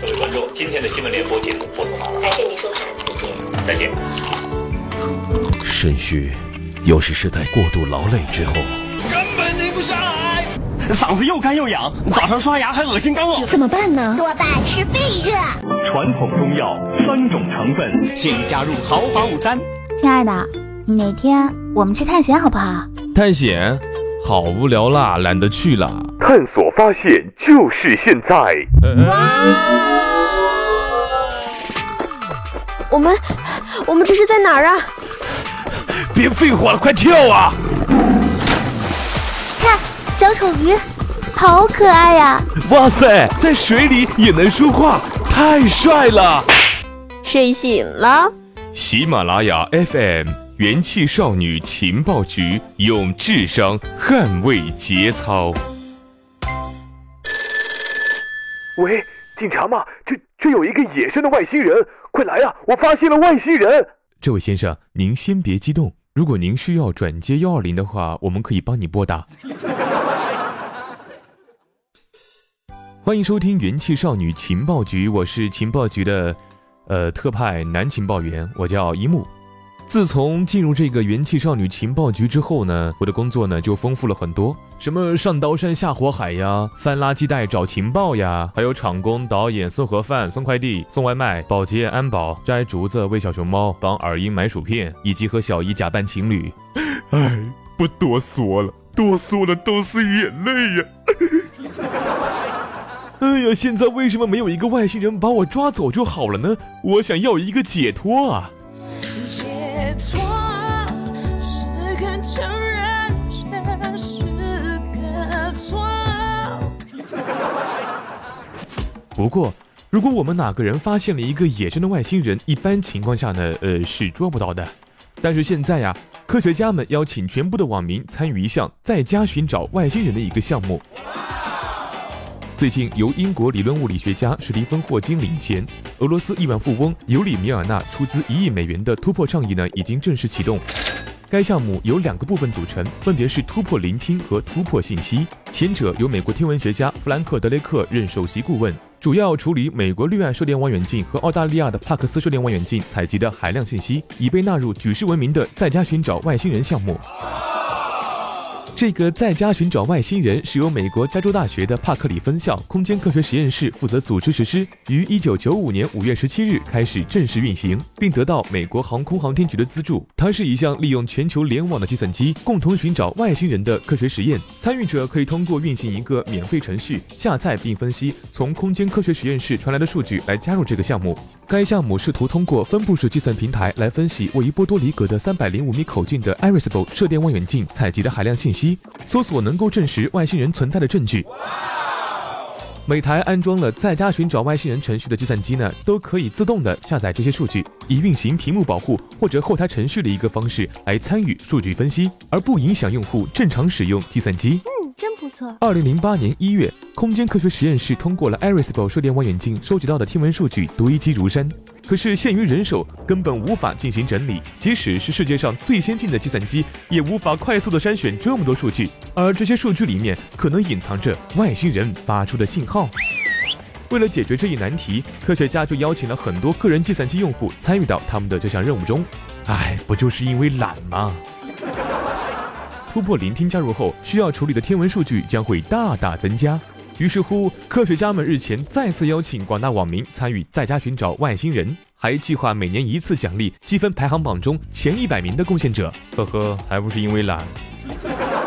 各位观众，今天的新闻联播节目播送完了，感谢您收看，再见。再见肾虚，有时是在过度劳累之后。根本停不下来，嗓子又干又痒，早上刷牙还恶心干呕，怎么办呢？多半是肺热。传统中药三种成分，请加入豪华午餐。亲爱的，哪天我们去探险好不好？探险？好无聊啦，懒得去了。探索发现就是现在。我们，我们这是在哪儿啊？别废话了，快跳啊！看，小丑鱼，好可爱呀！哇塞，在水里也能说话，太帅了！睡醒了。喜马拉雅 FM 元气少女情报局，用智商捍卫节操。喂，警察吗？这这有一个野生的外星人，快来啊！我发现了外星人。这位先生，您先别激动。如果您需要转接幺二零的话，我们可以帮你拨打。欢迎收听元气少女情报局，我是情报局的，呃，特派男情报员，我叫一木。自从进入这个元气少女情报局之后呢，我的工作呢就丰富了很多，什么上刀山下火海呀，翻垃圾袋找情报呀，还有厂工、导演、送盒饭、送快递、送外卖、保洁、安保、摘竹子、喂小熊猫、帮耳音买薯片，以及和小姨假扮情侣。哎，不多说了，多说了都是眼泪呀。哎呀，现在为什么没有一个外星人把我抓走就好了呢？我想要一个解脱啊！不过，如果我们哪个人发现了一个野生的外星人，一般情况下呢，呃，是捉不到的。但是现在呀，科学家们邀请全部的网民参与一项在家寻找外星人的一个项目。最近，由英国理论物理学家史蒂芬·霍金领衔，俄罗斯亿万富翁尤里·米尔纳出资一亿美元的突破倡议呢，已经正式启动。该项目由两个部分组成，分别是突破聆听和突破信息。前者由美国天文学家弗兰克·德雷克任首席顾问，主要处理美国绿岸射电望远镜和澳大利亚的帕克斯射电望远镜采集的海量信息，已被纳入举世闻名的在家寻找外星人项目。这个在家寻找外星人是由美国加州大学的帕克里分校空间科学实验室负责组织实施，于一九九五年五月十七日开始正式运行，并得到美国航空航天局的资助。它是一项利用全球联网的计算机共同寻找外星人的科学实验。参与者可以通过运行一个免费程序，下载并分析从空间科学实验室传来的数据来加入这个项目。该项目试图通过分布式计算平台来分析位于波多黎各的三百零五米口径的 Irisable 射电望远镜采集的海量信息，搜索能够证实外星人存在的证据。每台安装了在家寻找外星人程序的计算机呢，都可以自动的下载这些数据，以运行屏幕保护或者后台程序的一个方式来参与数据分析，而不影响用户正常使用计算机。错。二零零八年一月，空间科学实验室通过了 Iris 宝射电望远镜收集到的天文数据堆积如山，可是限于人手，根本无法进行整理。即使是世界上最先进的计算机，也无法快速的筛选这么多数据，而这些数据里面可能隐藏着外星人发出的信号。为了解决这一难题，科学家就邀请了很多个人计算机用户参与到他们的这项任务中。唉，不就是因为懒吗？突破聆听加入后，需要处理的天文数据将会大大增加。于是乎，科学家们日前再次邀请广大网民参与在家寻找外星人，还计划每年一次奖励积分排行榜中前一百名的贡献者。呵呵，还不是因为懒。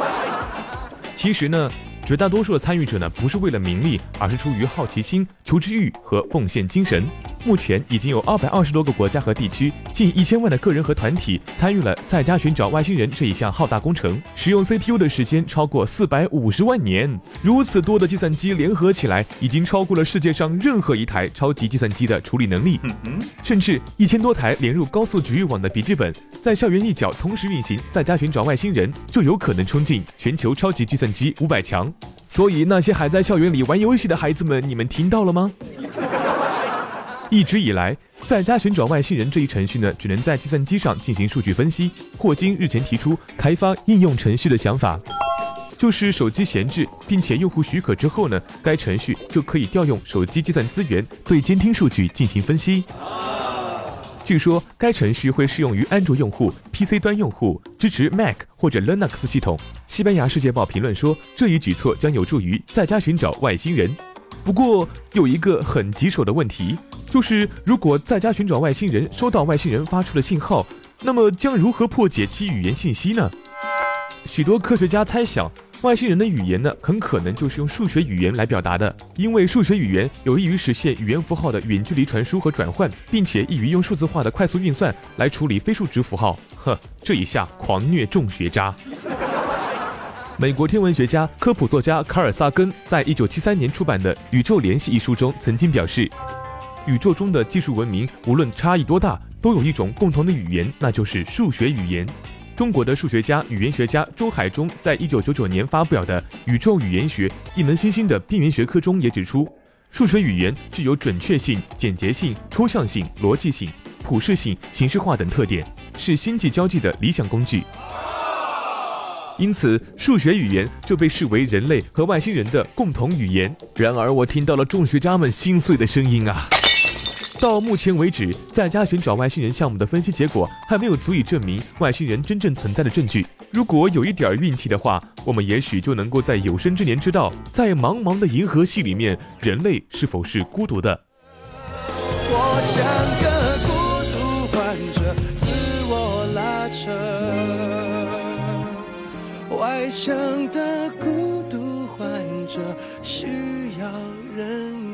其实呢。绝大多数的参与者呢，不是为了名利，而是出于好奇心、求知欲和奉献精神。目前已经有二百二十多个国家和地区，近一千万的个人和团体参与了在家寻找外星人这一项浩大工程，使用 CPU 的时间超过四百五十万年。如此多的计算机联合起来，已经超过了世界上任何一台超级计算机的处理能力。甚至一千多台连入高速局域网的笔记本，在校园一角同时运行在家寻找外星人，就有可能冲进全球超级计算机五百强。所以，那些还在校园里玩游戏的孩子们，你们听到了吗？一直以来，在家寻找外星人这一程序呢，只能在计算机上进行数据分析。霍金日前提出开发应用程序的想法。就是手机闲置，并且用户许可之后呢，该程序就可以调用手机计算资源对监听数据进行分析。据说该程序会适用于安卓用户、PC 端用户，支持 Mac 或者 Linux 系统。西班牙世界报评论说，这一举措将有助于在家寻找外星人。不过有一个很棘手的问题，就是如果在家寻找外星人收到外星人发出的信号，那么将如何破解其语言信息呢？许多科学家猜想。外星人的语言呢，很可能就是用数学语言来表达的，因为数学语言有利于实现语言符号的远距离传输和转换，并且易于用数字化的快速运算来处理非数值符号。呵，这一下狂虐众学渣。美国天文学家、科普作家卡尔萨根在一九七三年出版的《宇宙联系》一书中曾经表示，宇宙中的技术文明无论差异多大，都有一种共同的语言，那就是数学语言。中国的数学家、语言学家周海中在一九九九年发表的《宇宙语言学：一门新兴的边缘学科》中也指出，数学语言具有准确性、简洁性、抽象性、逻辑性、普适性、形式化等特点，是星际交际的理想工具。因此，数学语言就被视为人类和外星人的共同语言。然而，我听到了众学渣们心碎的声音啊！到目前为止，在家寻找外星人项目的分析结果还没有足以证明外星人真正存在的证据。如果有一点运气的话，我们也许就能够在有生之年知道，在茫茫的银河系里面，人类是否是孤独的。我像个孤独患者，自我拉扯，外向的孤独患者需要人。